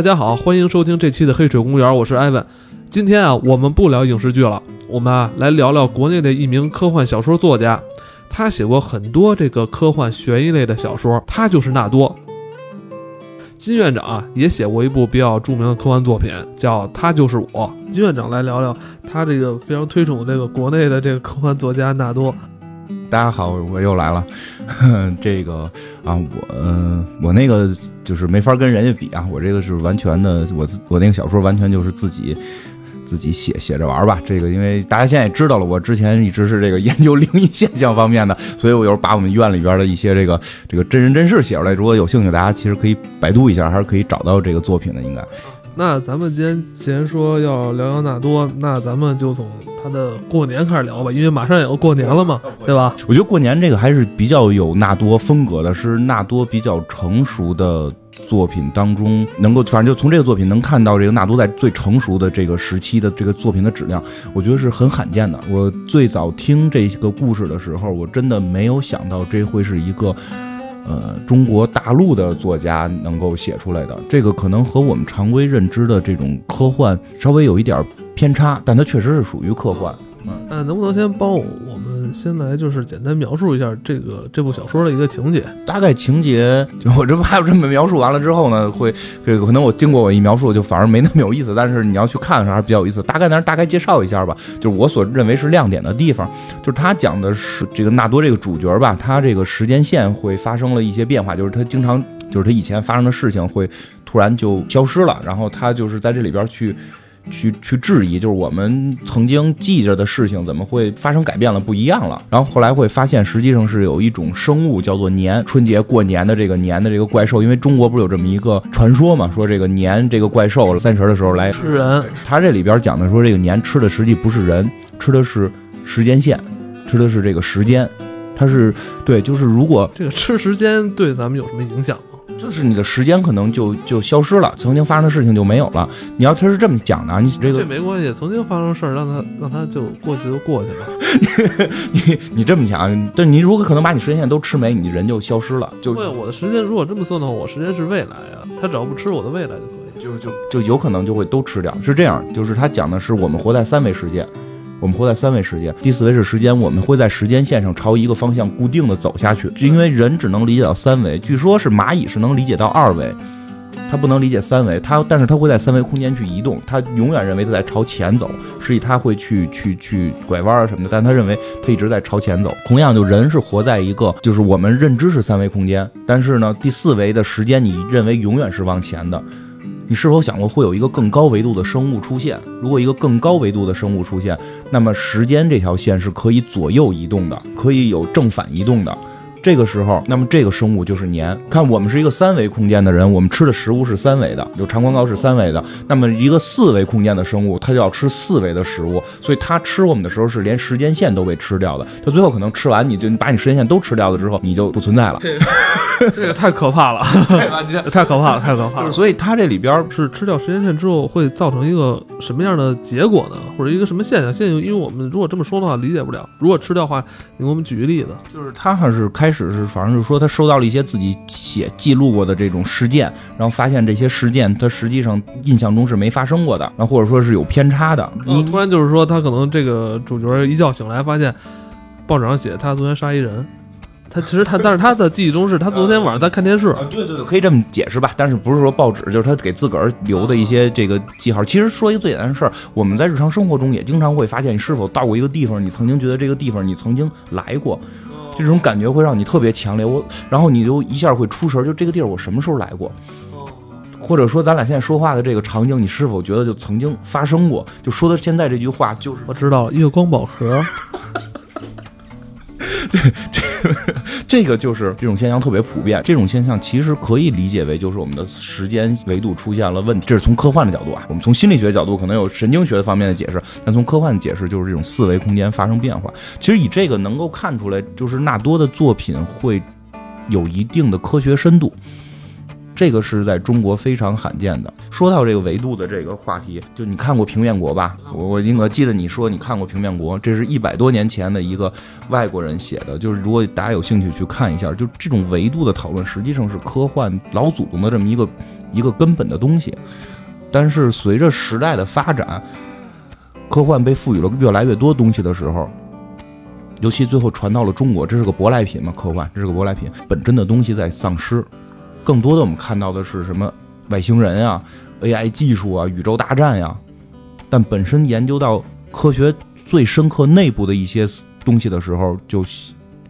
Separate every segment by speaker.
Speaker 1: 大家好，欢迎收听这期的《黑水公园》，我是艾文。今天啊，我们不聊影视剧了，我们啊来聊聊国内的一名科幻小说作家。他写过很多这个科幻悬疑类的小说，他就是纳多。金院长啊也写过一部比较著名的科幻作品，叫《他就是我》。金院长来聊聊他这个非常推崇这个国内的这个科幻作家纳多。
Speaker 2: 大家好，我又来了。这个啊，我我那个就是没法跟人家比啊，我这个是完全的，我我那个小说完全就是自己自己写写着玩吧。这个因为大家现在也知道了，我之前一直是这个研究灵异现象方面的，所以我有时候把我们院里边的一些这个这个真人真事写出来。如果有兴趣，大家其实可以百度一下，还是可以找到这个作品的，应该。
Speaker 1: 那咱们今天既然说要聊聊纳多，那咱们就从他的过年开始聊吧，因为马上也要过年了嘛，对吧？
Speaker 2: 我觉得过年这个还是比较有纳多风格的，是纳多比较成熟的作品当中，能够反正就从这个作品能看到这个纳多在最成熟的这个时期的这个作品的质量，我觉得是很罕见的。我最早听这个故事的时候，我真的没有想到这会是一个。呃，中国大陆的作家能够写出来的这个，可能和我们常规认知的这种科幻稍微有一点偏差，但它确实是属于科幻。
Speaker 1: 嗯，能不能先帮我？先来就是简单描述一下这个这部小说的一个情节，
Speaker 2: 大概情节就我这不还有这么描述完了之后呢，会这个可能我经过我一描述就反而没那么有意思，但是你要去看的时候还是比较有意思。大概咱大概介绍一下吧，就是我所认为是亮点的地方，就是他讲的是这个纳多这个主角吧，他这个时间线会发生了一些变化，就是他经常就是他以前发生的事情会突然就消失了，然后他就是在这里边去。去去质疑，就是我们曾经记着的事情怎么会发生改变了，不一样了。然后后来会发现，实际上是有一种生物叫做年，春节过年的这个年的这个怪兽。因为中国不是有这么一个传说嘛，说这个年这个怪兽三十的时候来
Speaker 1: 吃人。
Speaker 2: 他这里边讲的说，这个年吃的实际不是人，吃的是时间线，吃的是这个时间。它是对，就是如果
Speaker 1: 这个吃时间对咱们有什么影响？
Speaker 2: 就是你的时间可能就就消失了，曾经发生的事情就没有了。你要他是这么讲的，你这个
Speaker 1: 这没关系，曾经发生事儿让他让他就过去就过去了。
Speaker 2: 你你这么想，但你如果可能把你时间线都吃没，你人就消失了。就
Speaker 1: 对，我的时间如果这么算的话，我时间是未来啊，他只要不吃我的未来就可以，
Speaker 2: 就就就有可能就会都吃掉。是这样，就是他讲的是我们活在三维世界。我们活在三维世界，第四维是时间。我们会在时间线上朝一个方向固定的走下去，就因为人只能理解到三维。据说是蚂蚁是能理解到二维，它不能理解三维。它，但是它会在三维空间去移动。它永远认为它在朝前走，实际它会去去去拐弯啊什么的。但它认为它一直在朝前走。同样，就人是活在一个，就是我们认知是三维空间，但是呢，第四维的时间你认为永远是往前的。你是否想过会有一个更高维度的生物出现？如果一个更高维度的生物出现，那么时间这条线是可以左右移动的，可以有正反移动的。这个时候，那么这个生物就是年。看我们是一个三维空间的人，我们吃的食物是三维的，就长宽高是三维的。那么一个四维空间的生物，它就要吃四维的食物，所以它吃我们的时候是连时间线都被吃掉的。它最后可能吃完，你就把你时间线都吃掉了之后，你就不存在了。
Speaker 1: 这个 太可怕了，太可怕了，太可怕了。
Speaker 2: 所以它这里边
Speaker 1: 是吃掉时间线之后会造成一个什么样的结果呢？或者一个什么现象？现在因为我们如果这么说的话，理解不了。如果吃掉的话，你给我们举个例子。
Speaker 2: 就是它还是开始是，反正是说他收到了一些自己写记录过的这种事件，然后发现这些事件他实际上印象中是没发生过的，那或者说是有偏差的。
Speaker 1: 你突然就是说他可能这个主角一觉醒来发现报纸上写他昨天杀一人。他其实他，但是他的记忆中是他昨天晚上在看电视。
Speaker 2: 对对对，可以这么解释吧。但是不是说报纸，就是他给自个儿留的一些这个记号。其实说一个最简单的事儿，我们在日常生活中也经常会发现，你是否到过一个地方，你曾经觉得这个地方你曾经来过，这种感觉会让你特别强烈。我然后你就一下会出神，就这个地儿我什么时候来过？或者说咱俩现在说话的这个场景，你是否觉得就曾经发生过？就说的现在这句话，就是
Speaker 1: 我知道月光宝盒。
Speaker 2: 这 个这个就是这种现象特别普遍。这种现象其实可以理解为就是我们的时间维度出现了问题。这是从科幻的角度啊，我们从心理学角度可能有神经学的方面的解释，但从科幻的解释就是这种四维空间发生变化。其实以这个能够看出来，就是纳多的作品会有一定的科学深度。这个是在中国非常罕见的。说到这个维度的这个话题，就你看过《平面国》吧？我我应该记得你说你看过《平面国》，这是一百多年前的一个外国人写的。就是如果大家有兴趣去看一下，就这种维度的讨论，实际上是科幻老祖宗的这么一个一个根本的东西。但是随着时代的发展，科幻被赋予了越来越多东西的时候，尤其最后传到了中国，这是个舶来品嘛？科幻这是个舶来品，本真的东西在丧失。更多的我们看到的是什么？外星人啊，AI 技术啊，宇宙大战呀。但本身研究到科学最深刻内部的一些东西的时候，就。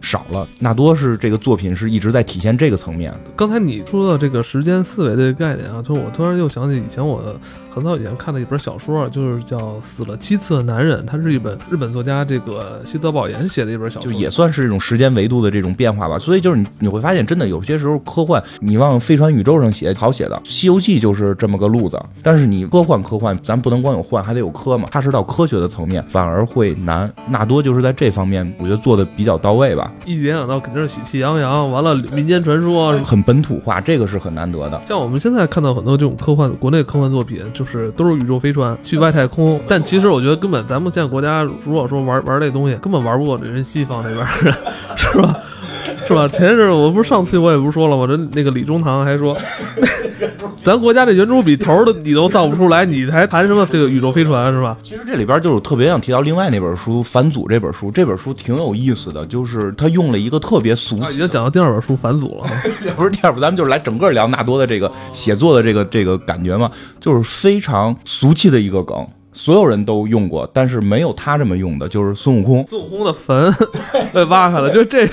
Speaker 2: 少了，纳多是这个作品是一直在体现这个层面。
Speaker 1: 刚才你说到这个时间思维的概念啊，就我突然又想起以前我很早以前看的一本小说，就是叫《死了七次的男人》，它是一本日本作家这个西泽保研写的一本小说，
Speaker 2: 就也算是一种时间维度的这种变化吧。所以就是你你会发现，真的有些时候科幻你往飞船宇宙上写好写的，《西游记》就是这么个路子。但是你科幻科幻，咱不能光有幻，还得有科嘛。它是到科学的层面反而会难。纳多就是在这方面，我觉得做的比较到位吧。
Speaker 1: 一联想到肯定是喜气洋洋，完了民间传说
Speaker 2: 很本土化，这个是很难得的。
Speaker 1: 像我们现在看到很多这种科幻，国内科幻作品，就是都是宇宙飞船去外太空。但其实我觉得根本咱们现在国家如果说玩玩这东西，根本玩不过人西方那边人，是吧？是吧？前一阵我不是上次我也不是说了吗？这那个李中堂还说，咱国家这圆珠笔头的你都造不出来，你还谈什么这个宇宙飞船是吧？
Speaker 2: 其实这里边就是特别想提到另外那本书《反祖》这本书，这本书挺有意思的，就是他用了一个特别俗，
Speaker 1: 已经讲到第二本书《反祖》了，
Speaker 2: 不是第二本，咱们就是来整个聊纳多的这个写作的这个这个感觉嘛，就是非常俗气的一个梗。所有人都用过，但是没有他这么用的，就是孙悟空。
Speaker 1: 孙悟空的坟 被挖开了，就这。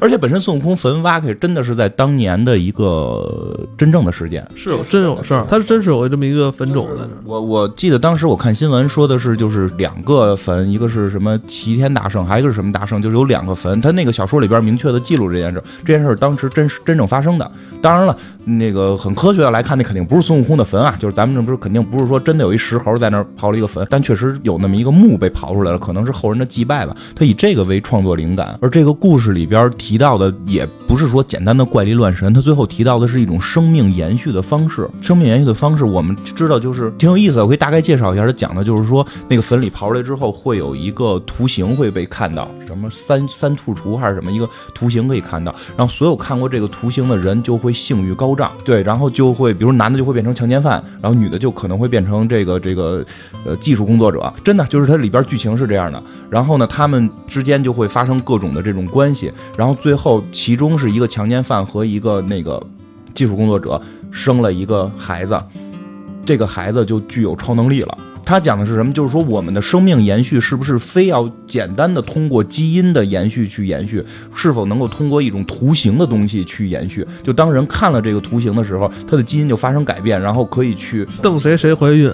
Speaker 2: 而且本身孙悟空坟挖开，真的是在当年的一个真正的事件，
Speaker 1: 是有真有事儿，他是真是有这么一个坟冢在那。
Speaker 2: 我我记得当时我看新闻说的是，就是两个坟，一个是什么齐天大圣，还有一个是什么大圣，就是有两个坟。他那个小说里边明确的记录这件事，这件事当时真实真正发生的。当然了，那个很科学的来看，那肯定不是孙悟空的坟啊，就是咱们这不是肯定不是说真的有一石猴在那儿刨了一个坟，但确实有那么一个墓被刨出来了，可能是后人的祭拜吧。他以这个为创作灵感，而这个故事里边。提提到的也不是说简单的怪力乱神，他最后提到的是一种生命延续的方式。生命延续的方式，我们知道就是挺有意思的。我可以大概介绍一下，他讲的就是说，那个坟里刨出来之后，会有一个图形会被看到，什么三三兔图还是什么一个图形可以看到。然后所有看过这个图形的人就会性欲高涨，对，然后就会，比如男的就会变成强奸犯，然后女的就可能会变成这个这个呃技术工作者。真的就是它里边剧情是这样的。然后呢，他们之间就会发生各种的这种关系，然后最后其中是一个强奸犯和一个那个技术工作者生了一个孩子，这个孩子就具有超能力了。他讲的是什么？就是说我们的生命延续是不是非要简单的通过基因的延续去延续？是否能够通过一种图形的东西去延续？就当人看了这个图形的时候，他的基因就发生改变，然后可以去
Speaker 1: 瞪谁谁怀孕。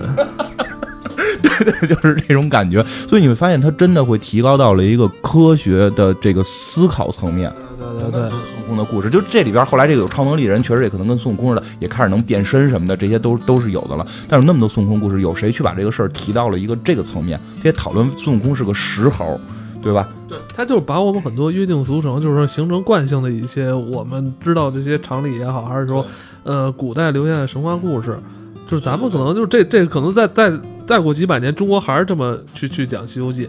Speaker 2: 对对，就是这种感觉，所以你会发现，它真的会提高到了一个科学的这个思考层面。
Speaker 1: 对对对，孙
Speaker 2: 悟空的故事，就这里边后来这个有超能力的人，确实也可能跟孙悟空似的，也开始能变身什么的，这些都都是有的了。但是那么多孙悟空故事，有谁去把这个事儿提到了一个这个层面？这些讨论孙悟空是个石猴，对吧？
Speaker 1: 对，他就是把我们很多约定俗成，就是说形成惯性的一些我们知道这些常理也好，还是说呃古代留下的神话故事，就是咱们可能就是这这可能在在。再过几百年，中国还是这么去去讲《西游记》，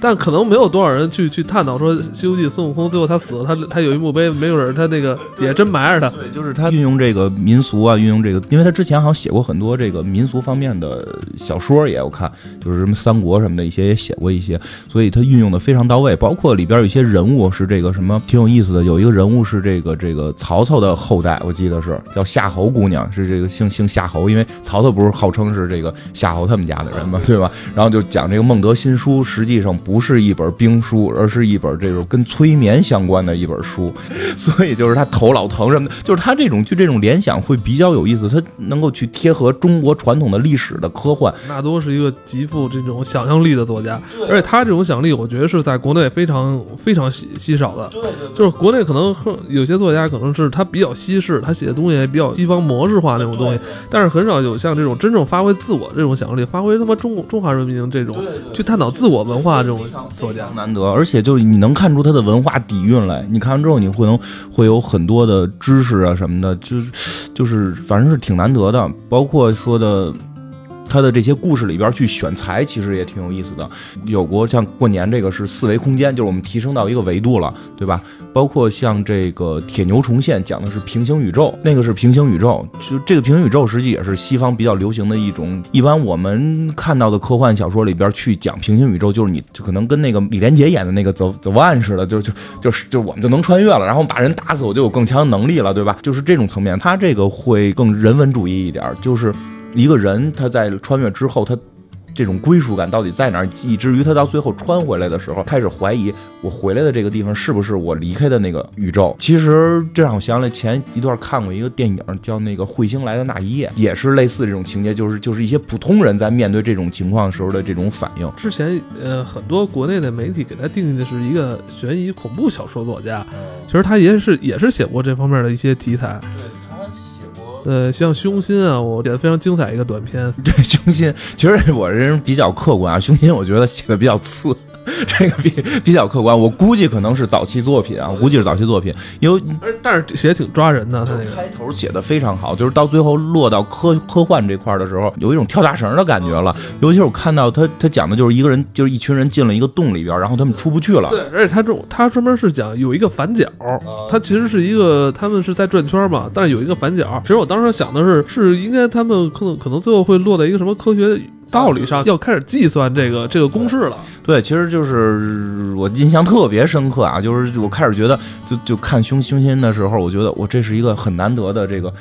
Speaker 1: 但可能没有多少人去去探讨说《西游记》孙悟空最后他死了，他他有一墓碑，没有人他那个也真埋着他。
Speaker 2: 对，就是他运用这个民俗啊，运用这个，因为他之前好像写过很多这个民俗方面的小说，也有看，就是什么三国什么的一些也写过一些，所以他运用的非常到位。包括里边有一些人物是这个什么挺有意思的，有一个人物是这个这个曹操的后代，我记得是叫夏侯姑娘，是这个姓姓夏侯，因为曹操不是号称是这个夏侯他们家。的人嘛，对吧？然后就讲这个孟德新书，实际上不是一本兵书，而是一本这种跟催眠相关的一本书。所以就是他头老疼什么的，就是他这种就这种联想会比较有意思，他能够去贴合中国传统的历史的科幻。
Speaker 1: 纳多是一个极富这种想象力的作家，而且他这种想象力，我觉得是在国内非常非常稀稀少的。就是国内可能有些作家可能是他比较西式，他写的东西也比较西方模式化那种东西，但是很少有像这种真正发挥自我这种想象力，发挥他妈中中华人民这种去探讨自我文化这种作家
Speaker 2: 难得，而且就是你能看出他的文化底蕴来，你看完之后你会能会有很多的知识啊什么的，就是就是反正是挺难得的。包括说的他的这些故事里边去选材，其实也挺有意思的。有过像过年这个是四维空间，就是我们提升到一个维度了，对吧？包括像这个铁牛重现讲的是平行宇宙，那个是平行宇宙，就这个平行宇宙实际也是西方比较流行的一种。一般我们看到的科幻小说里边去讲平行宇宙，就是你就可能跟那个李连杰演的那个走走万似的，就就就是就我们就能穿越了，然后把人打死，我就有更强的能力了，对吧？就是这种层面，他这个会更人文主义一点，就是一个人他在穿越之后，他。这种归属感到底在哪儿？以至于他到最后穿回来的时候，开始怀疑我回来的这个地方是不是我离开的那个宇宙。其实这让我想起来前一段看过一个电影，叫那个《彗星来的那一夜》，也是类似这种情节，就是就是一些普通人在面对这种情况时候的这种反应。
Speaker 1: 之前呃，很多国内的媒体给他定义的是一个悬疑恐怖小说作家，其实他也是也是写过这方面的一些题材。呃，像胸心啊，我写的非常精彩一个短片。
Speaker 2: 对，胸心，其实我这人比较客观啊，胸心我觉得写的比较次。这个比比较客观，我估计可能是早期作品啊，我估计是早期作品，因为
Speaker 1: 但是写的挺抓人的，他那个
Speaker 2: 开头写的非常好，就是到最后落到科科幻这块的时候，有一种跳大绳的感觉了。尤其是我看到他他讲的就是一个人，就是一群人进了一个洞里边，然后他们出不去了。
Speaker 1: 对，而且他这他专门是讲有一个反角，他其实是一个他们是在转圈嘛，但是有一个反角。其实我当时想的是，是应该他们可能可能最后会落在一个什么科学。道理上要开始计算这个这个公式了。
Speaker 2: 对，其实就是我印象特别深刻啊，就是我开始觉得，就就看凶凶心的时候，我觉得我这是一个很难得的这个。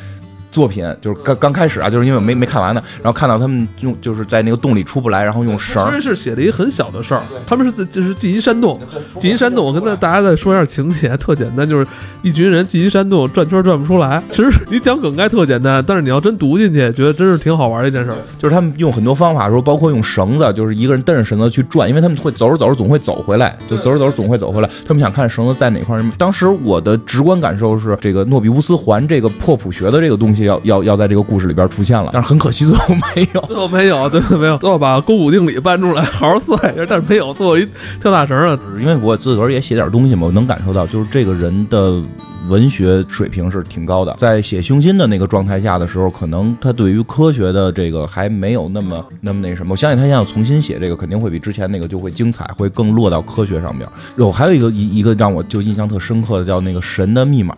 Speaker 2: 作品就是刚刚开始啊，就是因为没没看完呢，然后看到他们用就是在那个洞里出不来，然后用绳。
Speaker 1: 其实是写了一个很小的事儿，他们是就是进一山洞，进一山洞。我跟大家再说一下情节，特简单，就是一群人进一山洞转圈转不出来。其实你讲梗概特简单，但是你要真读进去，觉得真是挺好玩的一件事。
Speaker 2: 就是他们用很多方法，说包括用绳子，就是一个人蹬着绳子去转，因为他们会走着走着总会走回来，就走着走着总会走回来。他们想看绳子在哪块。当时我的直观感受是，这个诺比乌斯环这个破谱学的这个东西要要要在这个。故事里边出现了，但是很可惜最后没有，
Speaker 1: 最后没有，对，没有，最后把勾股定理搬出来好好算一下，但是没有，最后一跳大绳了。
Speaker 2: 因为我自个儿也写点东西嘛，我能感受到，就是这个人的文学水平是挺高的。在写胸心的那个状态下的时候，可能他对于科学的这个还没有那么那么那什么。我相信他现在重新写这个，肯定会比之前那个就会精彩，会更落到科学上面。有还有一个一一个让我就印象特深刻的，叫那个神的密码。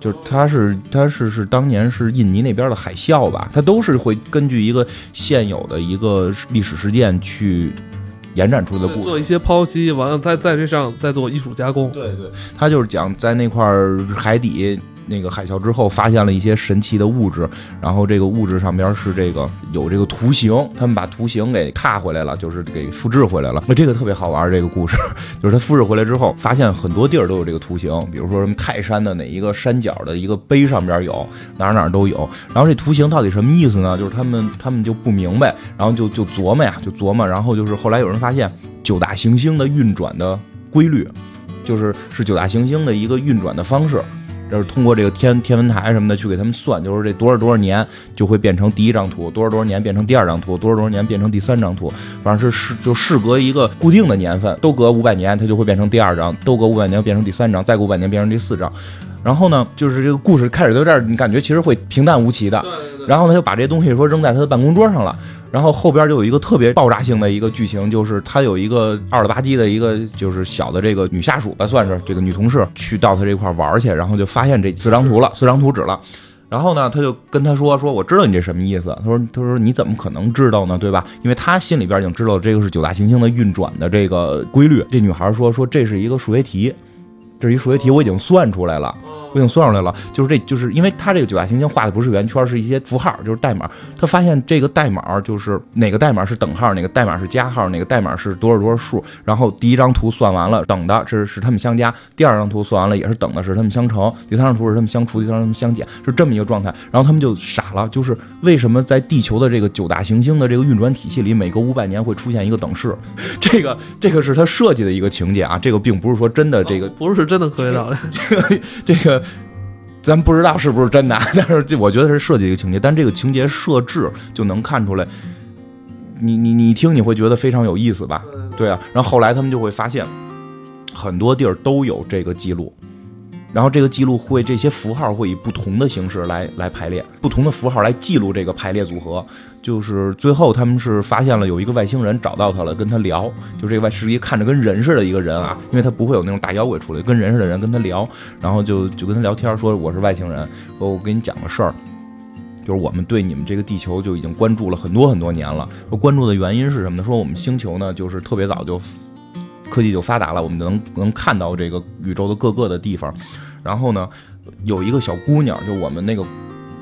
Speaker 2: 就是他是他是是当年是印尼那边的海啸吧，他都是会根据一个现有的一个历史事件去延展出的故事，
Speaker 1: 做一些剖析，完了再在这上再做艺术加工。
Speaker 2: 对对，他就是讲在那块海底。那个海啸之后，发现了一些神奇的物质，然后这个物质上边是这个有这个图形，他们把图形给踏回来了，就是给复制回来了。那这个特别好玩，这个故事就是他复制回来之后，发现很多地儿都有这个图形，比如说什么泰山的哪一个山脚的一个碑上边有，哪哪都有。然后这图形到底什么意思呢？就是他们他们就不明白，然后就就琢磨呀，就琢磨。然后就是后来有人发现九大行星的运转的规律，就是是九大行星的一个运转的方式。就是通过这个天天文台什么的去给他们算，就是这多少多少年就会变成第一张图，多少多少年变成第二张图，多少多少年变成第三张图，反正是是就事隔一个固定的年份，都隔五百年它就会变成第二张，都隔五百年变成第三张，再过五百年变成第四张。然后呢，就是这个故事开始到这儿，你感觉其实会平淡无奇的。然后他就把这东西说扔在他的办公桌上了。然后后边就有一个特别爆炸性的一个剧情，就是他有一个二了吧唧的一个就是小的这个女下属吧，算是这个女同事去到他这块玩去，然后就发现这四张图了，四张图纸了。然后呢，他就跟他说说，我知道你这什么意思。他说他说你怎么可能知道呢？对吧？因为他心里边已经知道这个是九大行星的运转的这个规律。这女孩说说这是一个数学题。这是一数学题，我已经算出来了，我已经算出来了。就是这，就是因为他这个九大行星画的不是圆圈，是一些符号，就是代码。他发现这个代码就是哪个代码是等号，哪个代码是加号，哪个代码是多少多少数。然后第一张图算完了，等的是是他们相加；第二张图算完了也是等的，是他们相乘；第三张图是他们相除，第三张他们相减，是这么一个状态。然后他们就傻了，就是为什么在地球的这个九大行星的这个运转体系里，每隔五百年会出现一个等式？这个这个是他设计的一个情节啊，这个并不是说真的，这个
Speaker 1: 不是。真的科学道理，
Speaker 2: 这个 这个，咱不知道是不是真的，但是这我觉得是设计一个情节，但这个情节设置就能看出来，你你你听你会觉得非常有意思吧？对啊，然后后来他们就会发现，很多地儿都有这个记录，然后这个记录会这些符号会以不同的形式来来排列，不同的符号来记录这个排列组合。就是最后他们是发现了有一个外星人找到他了，跟他聊。就这个外是一看着跟人似的一个人啊，因为他不会有那种大妖怪出来，跟人似的人跟他聊，然后就就跟他聊天，说我是外星人，说我给你讲个事儿。就是我们对你们这个地球就已经关注了很多很多年了。说关注的原因是什么呢？说我们星球呢，就是特别早就科技就发达了，我们能能看到这个宇宙的各个的地方。然后呢，有一个小姑娘，就我们那个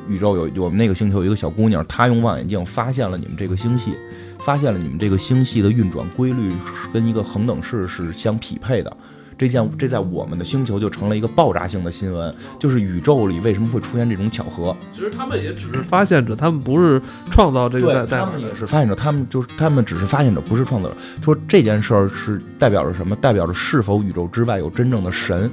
Speaker 2: 宇宙有我们那个星球有一个小姑娘，她用望远镜发现了你们这个星系，发现了你们这个星系的运转规律跟一个恒等式是相匹配的。这件这在我们的星球就成了一个爆炸性的新闻，就是宇宙里为什么会出现这种巧合？
Speaker 1: 其实他们也只是发现者，他们不是创造这个。
Speaker 2: 对，他们也是发现者，他们就是他们只是发现者，不是创造者。说这件事儿是代表着什么？代表着是否宇宙之外有真正的神？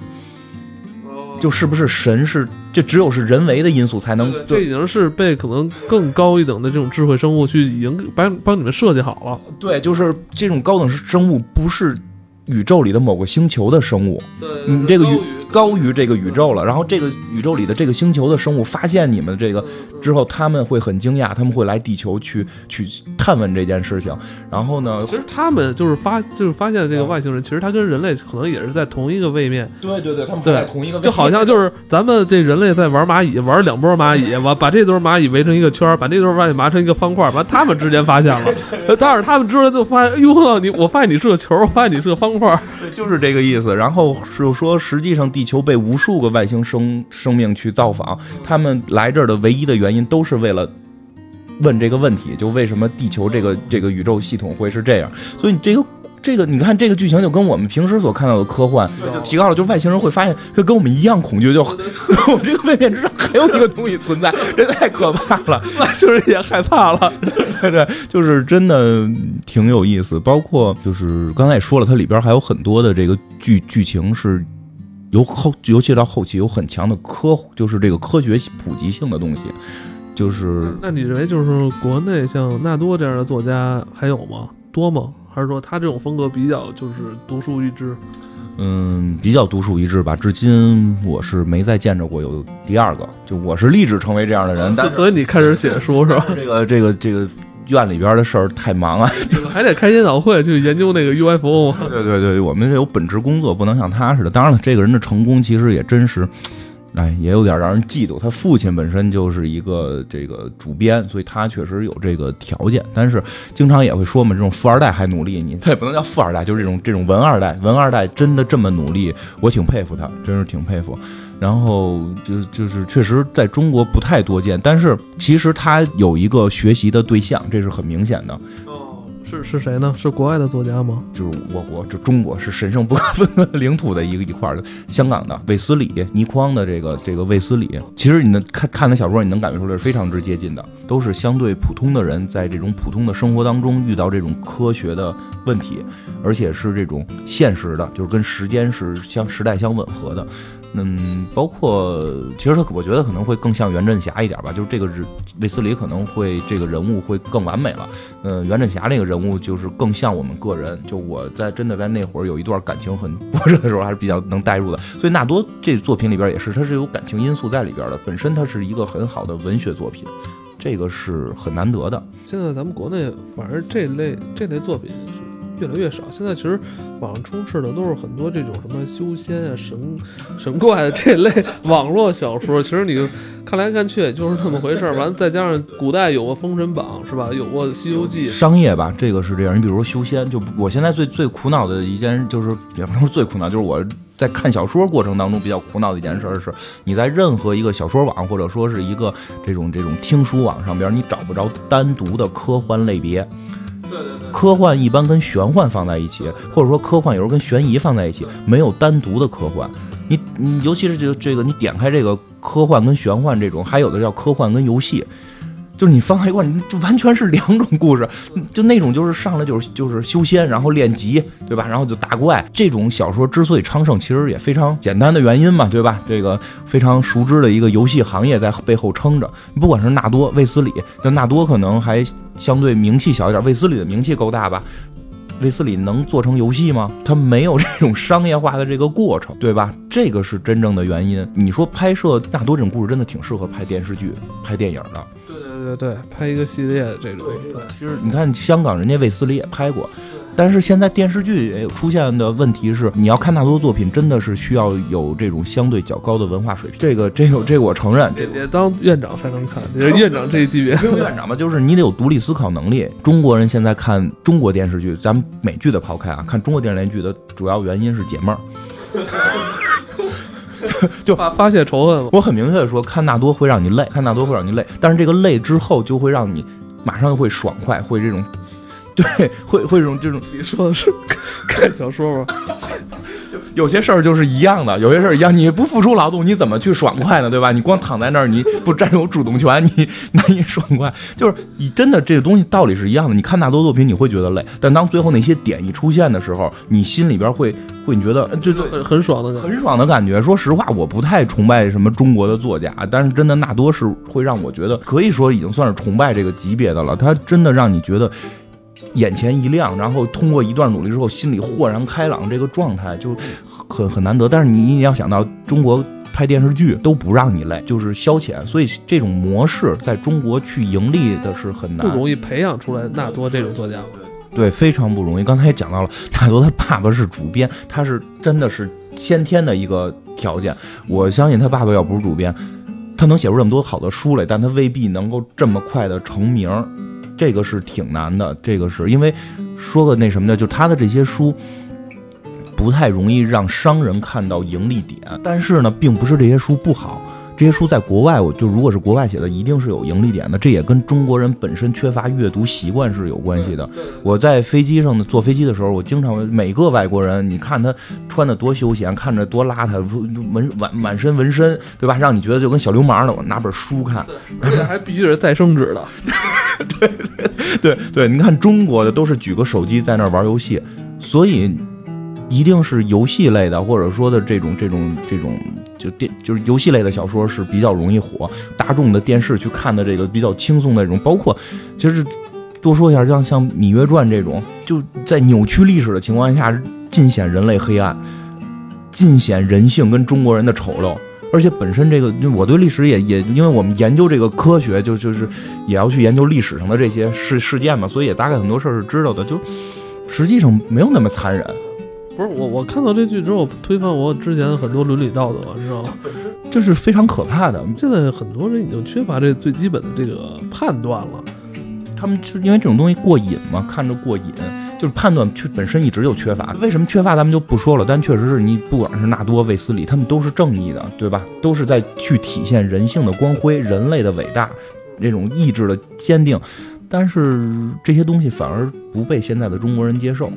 Speaker 2: 就是不是神是？这只有是人为的因素才能。
Speaker 1: 这已经是被可能更高一等的这种智慧生物去已经帮帮你们设计好了。
Speaker 2: 对，就是这种高等生物不是。宇宙里的某个星球的生物，你这个宇高于这个宇宙了。然后这个宇宙里的这个星球的生物发现你们这个之后，他们会很惊讶，他们会来地球去去探问这件事情。然后呢，
Speaker 1: 其实他们就是发就是发现这个外星人，其实他跟人类可能也是在同一个位面。
Speaker 2: 对对对，他们在同一个，
Speaker 1: 就好像就是咱们这人类在玩蚂蚁，玩两波蚂蚁，完把这堆蚂蚁围成一个圈，把那堆蚂蚁麻成一个方块，完他们之间发现了，但是他们之后就发现，哎呦，你我发现你是个球，我发现你是个方。块
Speaker 2: 对，就是这个意思。然后是说，实际上地球被无数个外星生生命去造访，他们来这儿的唯一的原因都是为了问这个问题：就为什么地球这个这个宇宙系统会是这样？所以你这个。这个你看，这个剧情就跟我们平时所看到的科幻就提高了，就外星人会发现，就跟我们一样恐惧，就 我们这个位面之上还有一个东西存在，这太可怕了，
Speaker 1: 外星人也害怕了。
Speaker 2: 对对，就是真的挺有意思。包括就是刚才也说了，它里边还有很多的这个剧剧情是由后，尤其到后期有很强的科，就是这个科学普及性的东西。就是
Speaker 1: 那你认为，就是国内像纳多这样的作家还有吗？多吗？还是说他这种风格比较就是独树一帜？
Speaker 2: 嗯，比较独树一帜吧。至今我是没再见着过有第二个。就我是立志成为这样的人，但
Speaker 1: 所以你开始写书是吧？
Speaker 2: 这个这个这个院里边的事儿太忙啊，
Speaker 1: 还得开研讨会去研究那个 UFO。
Speaker 2: 对对对，我们这有本职工作，不能像他似的。当然了，这个人的成功其实也真是。哎，也有点让人嫉妒。他父亲本身就是一个这个主编，所以他确实有这个条件。但是经常也会说嘛，这种富二代还努力，你 他也不能叫富二代，就是这种这种文二代。文二代真的这么努力，我挺佩服他，真是挺佩服。然后就就是确实在中国不太多见，但是其实他有一个学习的对象，这是很明显的。
Speaker 1: 是是谁呢？是国外的作家吗？
Speaker 2: 就是我国，这中国是神圣不可分割领土的一个一块的。香港的卫斯理，倪匡的这个这个卫斯理，其实你能看看的小说，你能感觉出来是非常之接近的，都是相对普通的人在这种普通的生活当中遇到这种科学的问题，而且是这种现实的，就是跟时间是相时代相吻合的。嗯，包括其实他，我觉得可能会更像袁振侠一点吧，就是这个人卫斯理可能会这个人物会更完美了。嗯，袁振侠这个人物就是更像我们个人，就我在真的在那会儿有一段感情很波折的时候，还是比较能代入的。所以纳多这作品里边也是，它是有感情因素在里边的，本身它是一个很好的文学作品，这个是很难得的。
Speaker 1: 现在咱们国内反而这类这类作品是越来越少，现在其实。网上充斥的都是很多这种什么修仙啊、神神怪的这类 网络小说，其实你看来看去也就是那么回事儿。完了，再加上古代有过《封神榜》是吧？有过《西游记》。
Speaker 2: 商业吧，这个是这样。你比如说修仙，就我现在最最苦恼的一件，就是也不能说最苦恼，就是我在看小说过程当中比较苦恼的一件事是，你在任何一个小说网或者说是一个这种这种听书网上边，你找不着单独的科幻类别。科幻一般跟玄幻放在一起，或者说科幻有时候跟悬疑放在一起，没有单独的科幻。你你尤其是这个这个，你点开这个科幻跟玄幻这种，还有的叫科幻跟游戏。就是你放在一块，就完全是两种故事。就那种就是上来就是就是修仙，然后练级，对吧？然后就打怪。这种小说之所以昌盛，其实也非常简单的原因嘛，对吧？这个非常熟知的一个游戏行业在背后撑着。不管是纳多、卫斯理，就纳多可能还相对名气小一点，卫斯理的名气够大吧？卫斯理能做成游戏吗？他没有这种商业化的这个过程，对吧？这个是真正的原因。你说拍摄纳多这种故事，真的挺适合拍电视剧、拍电影的。
Speaker 1: 对对对对，拍一个系列这种。
Speaker 2: 对其实你看，香港人家卫斯理也拍过。但是现在电视剧也有出现的问题是，你要看大多作品，真的是需要有这种相对较高的文化水平。这个，这个，这个我承认。
Speaker 1: 这得当院长才能看，院长这一级别。
Speaker 2: 院长吧，就是你得有独立思考能力。中国人现在看中国电视剧，咱们美剧的抛开啊，看中国电视连续剧的主要原因是解闷儿，就
Speaker 1: 发发泄仇恨。
Speaker 2: 我很明确的说，看纳多会让你累，看纳多会让你累，但是这个累之后就会让你马上会爽快，会这种。对，会会这种这种，
Speaker 1: 你说的是 看小说吗？
Speaker 2: 就有些事儿就是一样的，有些事儿一样，你不付出劳动，你怎么去爽快呢？对吧？你光躺在那儿，你不占有主动权，你难以爽快。就是你真的这个东西道理是一样的。你看大多作品，你会觉得累，但当最后那些点一出现的时候，你心里边会会你觉得就就
Speaker 1: 很很爽的
Speaker 2: 很爽的感觉。说实话，我不太崇拜什么中国的作家，但是真的纳多是会让我觉得，可以说已经算是崇拜这个级别的了。他真的让你觉得。眼前一亮，然后通过一段努力之后，心里豁然开朗，这个状态就很很难得。但是你你要想到，中国拍电视剧都不让你累，就是消遣，所以这种模式在中国去盈利的是很难，
Speaker 1: 不容易培养出来纳多这种作家。
Speaker 2: 对，非常不容易。刚才也讲到了，纳多他爸爸是主编，他是真的是先天的一个条件。我相信他爸爸要不是主编，他能写出这么多好的书来，但他未必能够这么快的成名。这个是挺难的，这个是因为说个那什么的，就他的这些书不太容易让商人看到盈利点，但是呢，并不是这些书不好。这些书在国外，我就如果是国外写的，一定是有盈利点的。这也跟中国人本身缺乏阅读习惯是有关系的。我在飞机上的坐飞机的时候，我经常每个外国人，你看他穿的多休闲，看着多邋遢，纹满满身纹身，对吧？让你觉得就跟小流氓的。我拿本书看，
Speaker 1: 而且还必须是再生纸的。
Speaker 2: 对对对，你看中国的都是举个手机在那玩游戏，所以一定是游戏类的，或者说的这种这种这种。就电就是游戏类的小说是比较容易火，大众的电视去看的这个比较轻松的这种，包括其实多说一下，像像《芈月传》这种，就在扭曲历史的情况下，尽显人类黑暗，尽显人性跟中国人的丑陋。而且本身这个，我对历史也也，因为我们研究这个科学，就就是也要去研究历史上的这些事事件嘛，所以也大概很多事儿是知道的。就实际上没有那么残忍。
Speaker 1: 不是我，我看到这句之后推翻我之前很多伦理道德，知道吗？
Speaker 2: 这是非常可怕的。
Speaker 1: 现在很多人已经缺乏这最基本的这个判断了。
Speaker 2: 他们是因为这种东西过瘾嘛，看着过瘾，就是判断却本身一直就缺乏。为什么缺乏咱们就不说了，但确实是你不管是纳多、卫斯理，他们都是正义的，对吧？都是在去体现人性的光辉、人类的伟大、这种意志的坚定。但是这些东西反而不被现在的中国人接受。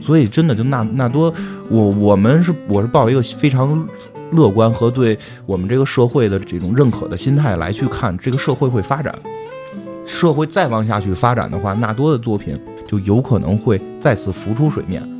Speaker 2: 所以，真的就纳纳多，我我们是我是抱一个非常乐观和对我们这个社会的这种认可的心态来去看这个社会会发展，社会再往下去发展的话，纳多的作品就有可能会再次浮出水面。